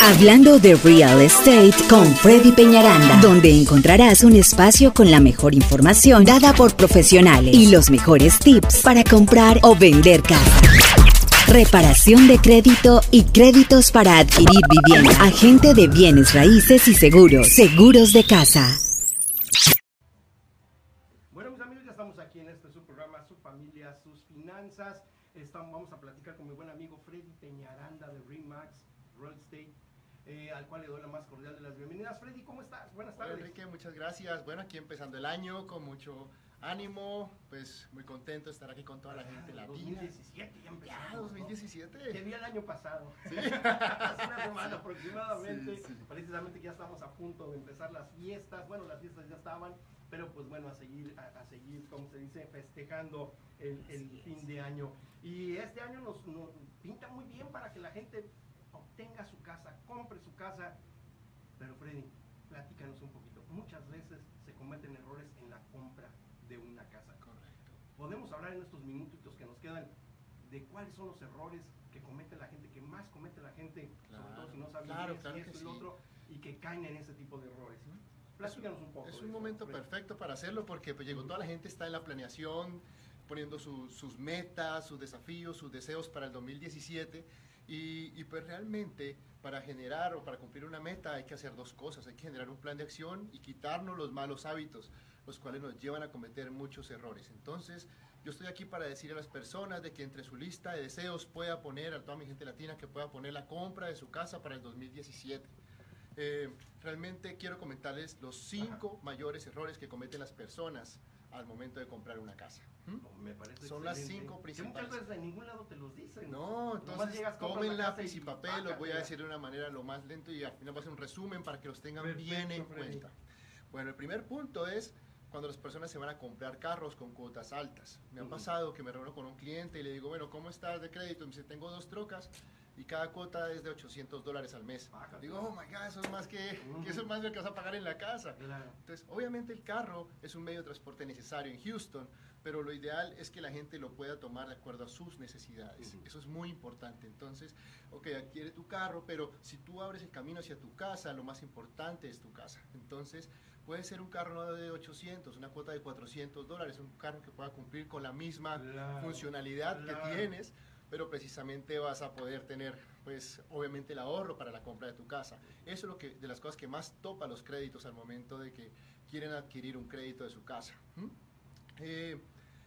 Hablando de Real Estate con Freddy Peñaranda, donde encontrarás un espacio con la mejor información dada por profesionales y los mejores tips para comprar o vender casa. Reparación de crédito y créditos para adquirir vivienda. Agente de bienes raíces y seguros. Seguros de casa. Bueno, mis amigos, ya estamos aquí en este su programa, Su Familia, Sus Finanzas. Estamos, vamos a platicar con mi buen amigo Freddy Peñaranda de Remax Real Estate, eh, al cual le doy la más cordial de las bienvenidas. Freddy, ¿cómo estás? Buenas Hola tardes. Enrique, muchas gracias. Bueno, aquí empezando el año con mucho ánimo, pues muy contento de estar aquí con toda la gente Ah, latina. 2017 ya empezamos. Ya, ¿no? 2017. Que vi el año pasado. Sí. Hace una semana aproximadamente. Sí, sí. Precisamente que ya estamos a punto de empezar las fiestas. Bueno, las fiestas ya estaban, pero pues bueno, a seguir, a, a seguir, como se dice, festejando el, el fin de año. Y este año nos, nos pinta muy bien para que la gente obtenga su casa, compre su casa. Pero Freddy, platícanos un poquito. Muchas veces se cometen errores en la compra de una casa. Correcto. Podemos hablar en estos minutitos que nos quedan de cuáles son los errores que comete la gente, que más comete la gente, sobre todo si no sabe claro, claro y esto y lo sí. otro, y que caen en ese tipo de errores. Platícanos un poco. Es un eso, momento Freddy. perfecto para hacerlo porque pues llegó toda la gente, está en la planeación, poniendo su- sus metas, sus desafíos, sus deseos para el 2017 y, pues realmente para generar o para cumplir una meta hay que hacer dos cosas, hay que generar un plan de acción y quitarnos los malos hábitos, los cuales nos llevan a cometer muchos errores. Entonces, yo estoy aquí para decir a las personas de que entre su lista de deseos pueda poner, a toda mi gente latina, que pueda poner la compra de su casa para el 2017. Eh, realmente quiero comentarles los cinco mayores errores que cometen las personas al momento de comprar una casa. ¿Mm? No, me parece Son las excelente. cinco Que principales. muchas veces en ningún lado te los dicen. No, entonces llegas, tomen lápiz y y papel, los voy a decir de una manera lo más lento y al final voy a hacer un resumen para que los tengan Perfecto, bien en Freddy. cuenta. Bueno, el primer punto es cuando las personas se van a comprar carros con cuotas altas. Me ha pasado que me reúno con un cliente y le digo, bueno, ¿cómo estás de crédito? Me dice, tengo dos trocas y cada cuota es de 800 dólares al mes. Pácatela. Digo, oh my God, eso es más que, Ujú. que eso es más de lo que vas a pagar en la casa. Claro. Entonces, obviamente el carro es un medio de transporte necesario en Houston, pero lo ideal es que la gente lo pueda tomar de acuerdo a sus necesidades. Ujú. Eso es muy importante. Entonces, ok, adquiere tu carro, pero si tú abres el camino hacia tu casa, lo más importante es tu casa. Entonces, puede ser un carro de 800, una cuota de 400 dólares, un carro que pueda cumplir con la misma Claro, funcionalidad claro. que tienes, pero precisamente vas a poder tener, pues, obviamente el ahorro para la compra de tu casa. Eso es lo que, de las cosas que más topa los créditos al momento de que quieren adquirir un crédito de su casa. ¿m? Eh,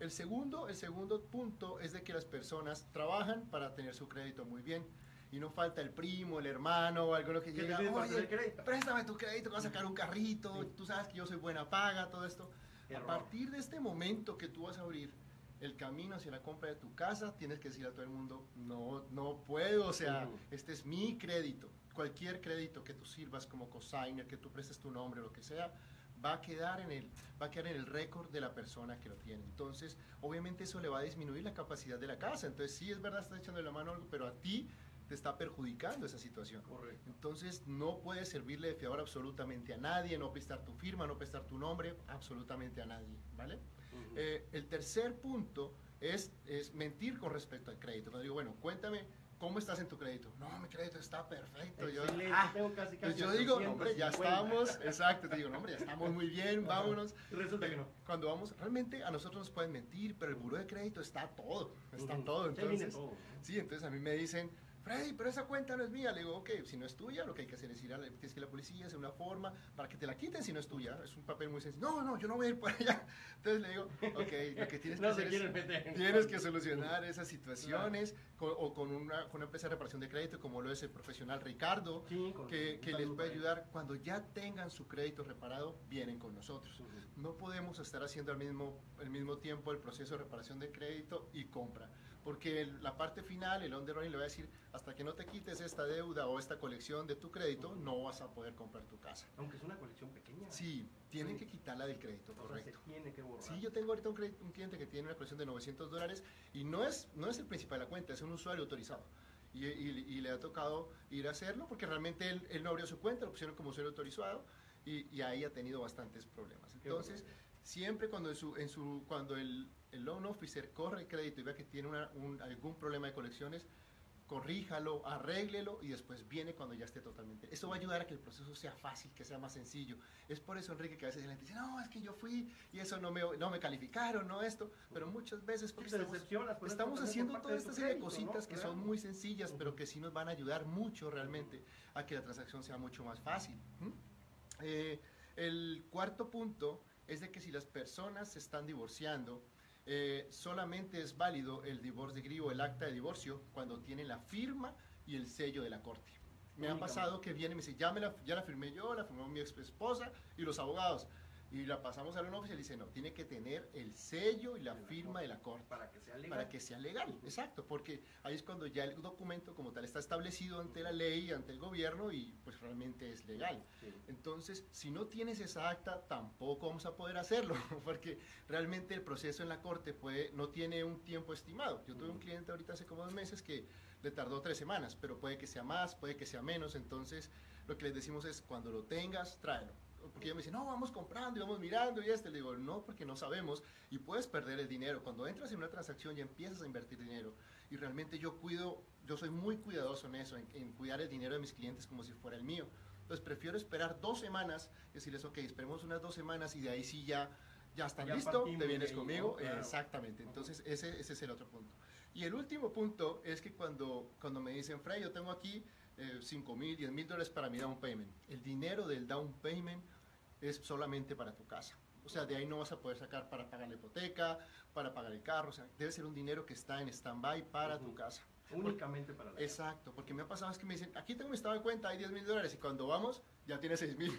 el, segundo, el segundo punto es de que las personas trabajan para tener su crédito muy bien. Y no falta el primo, el hermano o alguno que ¿Qué te llega, oye, tener crédito?" préstame tu crédito, vas a sacar un carrito, Sí. tú sabes que yo soy buena paga, todo esto. Error. A partir de este momento que tú vas a abrir el camino hacia la compra de tu casa, tienes que decir a todo el mundo, no, no puedo, o sea, este es mi crédito. Cualquier crédito que tú sirvas como cosigner, que tú prestes tu nombre, lo que sea, va a quedar en el, va a quedar en el récord de la persona que lo tiene. Entonces, obviamente eso le va a disminuir la capacidad de la casa. Entonces, sí es verdad, estás echando la mano algo, pero a ti te está perjudicando esa situación. Correcto. Entonces no puedes servirle de fiador absolutamente a nadie, no prestar tu firma, no prestar tu nombre, absolutamente a nadie, ¿vale? Ujú. Eh, el tercer punto es, es mentir con respecto al crédito. Cuando digo, bueno, cuéntame cómo estás en tu crédito. No, mi crédito está perfecto. Yo, "Ah". tengo casi, Entonces casi yo digo, no, 850. hombre, ya estamos, exacto, te digo, no, hombre, ya estamos muy bien, vámonos. Resulta que no. Cuando vamos, realmente a nosotros nos pueden mentir, pero el buró de crédito está todo, está todo. Entonces. Sí, entonces a mí me dicen, Freddy, pero esa cuenta no es mía. Le digo, ok, si no es tuya, lo que hay que hacer es ir a la, tienes que ir a la policía, hacer una forma para que te la quiten si no es tuya. Es un papel muy sencillo. No, no, yo no voy a ir por allá. Entonces le digo, ok, lo que tienes que No hacer es, meter tienes que solucionar esas situaciones con- o con una, con una empresa de reparación de crédito como lo es el profesional Ricardo, Sí, que, que les puede ayudar. Cuando ya tengan su crédito reparado, vienen con nosotros. No podemos estar haciendo al mismo, al mismo tiempo el proceso de reparación de crédito y compra, porque la parte final, el underwriting le va a decir, hasta que no te quites esta deuda o esta colección de tu crédito, no vas a poder comprar tu casa. Aunque es una colección pequeña. Sí, tienen Sí. que quitarla del crédito, O sea, correcto. se tiene que borrar. Sí, yo tengo ahorita un, un cliente que tiene una colección de 900 dólares y no es, no es el principal de la cuenta, es un usuario autorizado. Y, y- y le ha tocado ir a hacerlo porque realmente él, él no abrió su cuenta, lo pusieron como usuario autorizado y, y ahí ha tenido bastantes problemas. Entonces. Siempre cuando, en su, en su, cuando el, el loan officer corre el crédito y ve que tiene una- un- algún problema de colecciones, corríjalo, arréglelo y después viene cuando ya esté totalmente. Eso va a ayudar a que el proceso sea fácil, que sea más sencillo. Es por eso, Enrique, que a veces la gente dice, no, es que yo fui y eso no me, no me calificaron, no esto, pero muchas veces porque estamos, estamos haciendo toda esta serie de cositas que son muy sencillas, pero que sí nos van a ayudar mucho realmente a que la transacción sea mucho más fácil. Eh, el cuarto punto es de que si las personas se están divorciando, eh, solamente es válido el divorce degree o el acta de divorcio cuando tiene la firma y el sello de la corte. Me ha pasado que viene y me dice, ya, la, ya la firmé yo, la firmó mi ex esposa y los abogados y la pasamos a un oficial y dice, no, tiene que tener el sello y la firma de la corte. Para que sea legal. Para que sea legal, exacto, porque ahí es cuando ya el documento como tal está establecido ante la ley, ante el gobierno y pues realmente es legal. Entonces, si no tienes esa acta, tampoco vamos a poder hacerlo, porque realmente el proceso en la corte puede, no tiene un tiempo estimado. Yo tuve un cliente ahorita hace como dos meses que le tardó tres semanas, pero puede que sea más, puede que sea menos, entonces lo que les decimos es, cuando lo tengas, tráelo porque ella me dice, no, vamos comprando y vamos mirando y este. Le digo, no, porque no sabemos y puedes perder el dinero. Cuando entras en una transacción y empiezas a invertir dinero y realmente yo cuido, yo soy muy cuidadoso en eso, en, cuidar el dinero de mis clientes como si fuera el mío. Entonces prefiero esperar dos semanas decirles, ok, esperemos unas dos semanas y de ahí sí ya, ya están listos, te vienes conmigo. Exactamente, entonces ese, ese es el otro punto. Y el último punto es que cuando, cuando me dicen, Frey, yo tengo aquí eh, 5 mil, 10 mil dólares para mi down payment. El dinero del down payment es solamente para tu casa. O sea, de ahí no vas a poder sacar para pagar la hipoteca, para pagar el carro. O sea, debe ser un dinero que está en stand-by para tu casa. Únicamente para la Exacto, porque me ha pasado es que me dicen, aquí tengo mi estado de cuenta, hay 10 mil dólares, y cuando vamos, ya tiene 6 mil.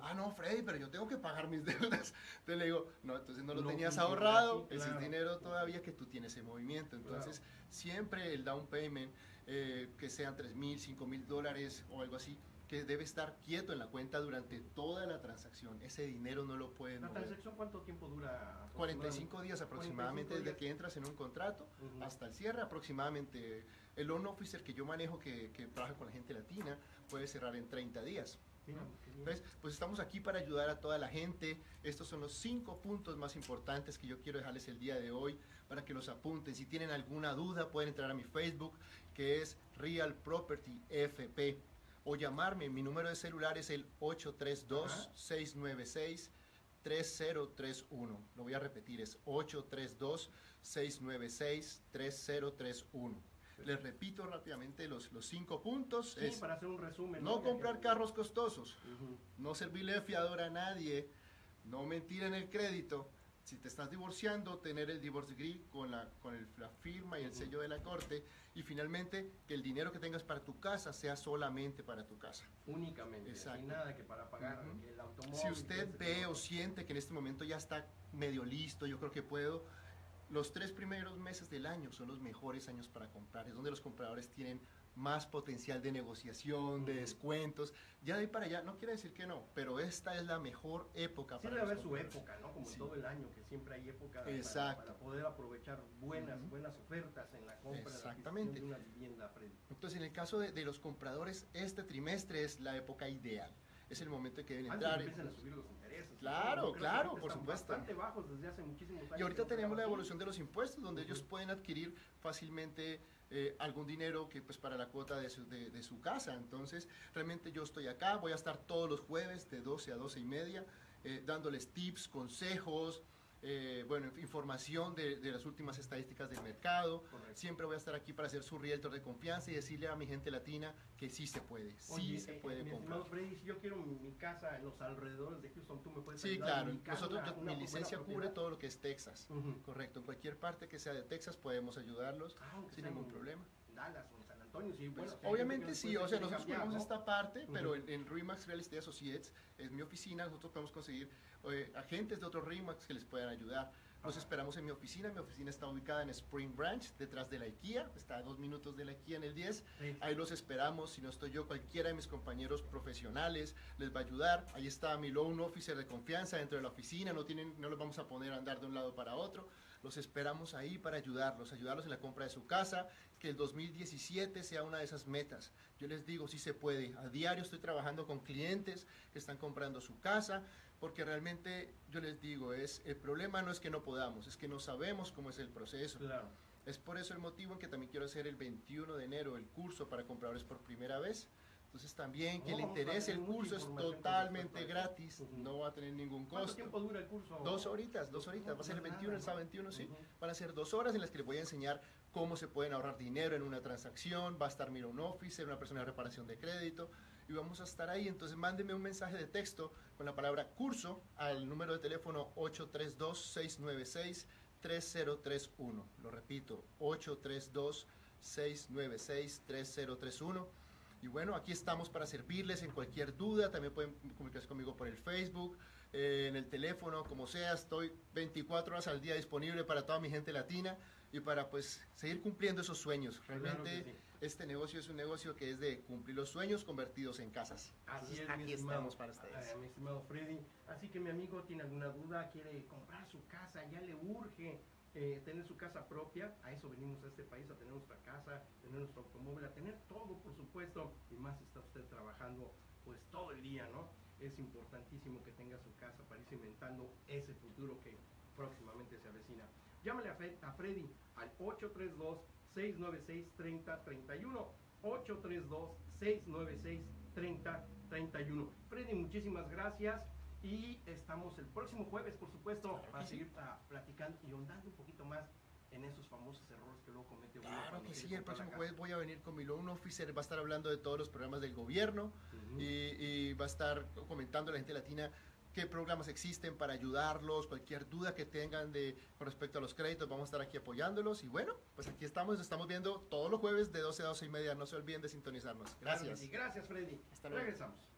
Ah, no, Freddy, pero yo tengo que pagar mis deudas. Entonces le digo, no, entonces no lo tenías ahorrado, ese es dinero todavía que tú tienes en movimiento. Entonces, siempre el down payment, eh, que sean 3 mil, 5 mil dólares o algo así, que debe estar quieto en la cuenta durante toda la transacción. Ese dinero no lo pueden ¿La transacción cuánto tiempo dura? 45 días aproximadamente desde que entras en un contrato hasta el cierre. Aproximadamente el loan officer que yo manejo, que, que trabaja con la gente latina, puede cerrar en 30 días. Entonces, pues estamos aquí para ayudar a toda la gente. Estos son los cinco puntos más importantes que yo quiero dejarles el día de hoy para que los apunten. Si tienen alguna duda, pueden entrar a mi Facebook, que es Real Property FP o llamarme. Mi número de celular es el 832-696-3031. Lo voy a repetir, es 832-696-3031. Les repito rápidamente los, los cinco puntos. Sí, para hacer un resumen. No, comprar carros costosos, no servirle de fiador a nadie, no mentir en el crédito, si te estás divorciando, tener el divorce degree con la, con la firma y el sello de la corte. Y finalmente, que el dinero que tengas para tu casa sea solamente para tu casa. Únicamente. Exacto. nada que para pagar el automóvil. Si usted ve o siente que en este momento ya está medio listo, yo creo que puedo. Los tres primeros meses del año son los mejores años para comprar. Es donde los compradores tienen más potencial de negociación, de descuentos. Ya de ahí para allá, no quiere decir que no, pero esta es la mejor época para debe haber su época, ¿no? Como todo el año, que siempre hay época para, poder aprovechar buenas, buenas ofertas en la compra Exactamente. de una vivienda. Entonces, en el caso de, los compradores, este trimestre es la época ideal. Es el momento en que deben entrar. Empiezan a subir los intereses. Claro, claro, por supuesto. Bastante bajos desde hace muchísimos años. Y ahorita tenemos la evolución de los impuestos, donde ellos pueden adquirir fácilmente eh, algún dinero que pues para la cuota de su, de, su, casa. Entonces, realmente yo estoy acá, voy a estar todos los jueves de 12 a 12 y media, eh, dándoles tips, consejos, eh, bueno, información de, de, las últimas estadísticas del mercado. Siempre voy a estar aquí para ser su realtor de confianza y decirle a mi gente latina que sí se puede, sí se puede comprar. Freddy, si yo quiero mi, casa en los alrededores de Houston, tú me puedes Sí, claro. Nosotros, mi licencia cubre todo lo que es Texas. Correcto. En cualquier parte que sea de Texas podemos ayudarlos ah, sin ningún problema. Dallas o San Antonio, sí, bueno, obviamente sí, o sea, nosotros tenemos esta parte, pero en, en Remax Real Estate Associates es mi oficina, nosotros podemos conseguir eh, agentes de otros Remax que les puedan ayudar. Los esperamos en mi oficina. Mi oficina está ubicada en Spring Branch, detrás de la IKEA. Está a dos minutos de la IKEA en el 10. Ahí los esperamos. Si no estoy yo, cualquiera de mis compañeros profesionales les va a ayudar. Ahí está mi loan officer de confianza dentro de la oficina. No, tienen, no los vamos a poner a andar de un lado para otro. Los esperamos ahí para ayudarlos, ayudarlos en la compra de su casa, que el 2017 sea una de esas metas. Yo les digo, si se puede. A diario estoy trabajando con clientes que están comprando su casa porque realmente yo les digo, es el problema no es que no podamos, es que no sabemos cómo es el proceso. Es por eso el motivo en que también quiero hacer el 21 de enero el curso para compradores por primera vez. Entonces también quien le interese el curso es totalmente gratis, no va a tener ningún ¿Cuánto costo. tiempo dura el curso? Dos horitas, dos horitas. Va a ser el No es 21, el nada, sábado ¿no? 21, sí. Van a ser dos horas en las que les voy a enseñar cómo se pueden ahorrar dinero en una transacción. Va a estar Mira un Officer, una persona de reparación de crédito. Y vamos a estar ahí. Entonces mándenme un mensaje de texto con la palabra curso al número de teléfono 832-696-3031. Lo repito, 832-696-3031. Y bueno, aquí estamos para servirles en cualquier duda. También pueden comunicarse conmigo por el Facebook, eh, en el teléfono, como sea. Estoy 24 horas al día disponible para toda mi gente latina y para pues seguir cumpliendo esos sueños. Realmente. Este negocio es un negocio que es de cumplir los sueños convertidos en casas. Así Entonces, es, aquí estimado, estamos para ustedes. eh, mi estimado Freddy. Así que mi amigo tiene alguna duda, quiere comprar su casa, ya le urge eh, tener su casa propia. A eso venimos a este país, a tener nuestra casa, tener nuestro automóvil, a tener todo, por supuesto. Y más si está usted trabajando pues todo el día, ¿no? Es importantísimo que tenga su casa para ir cimentando ese futuro que próximamente se avecina. Llámale a, Fred- a Freddy al 832-696-3031. 832-696-3031. Freddy, muchísimas gracias. Y estamos el próximo jueves, por supuesto, Claro para sí. seguir ah, platicando y ahondando un poquito más en esos famosos errores que luego comete uno Claro que sí, el próximo jueves voy a venir con mi loan officer, va a estar hablando de todos los programas del gobierno Ujú. y, y va a estar comentando a la gente latina qué programas existen para ayudarlos, cualquier duda que tengan de, con respecto a los créditos, vamos a estar aquí apoyándolos. Y bueno, pues aquí estamos, nos estamos viendo todos los jueves de 12 a 12 y media. No se olviden de sintonizarnos. Claro Gracias. sí. Gracias, Freddy. Hasta luego. Regresamos.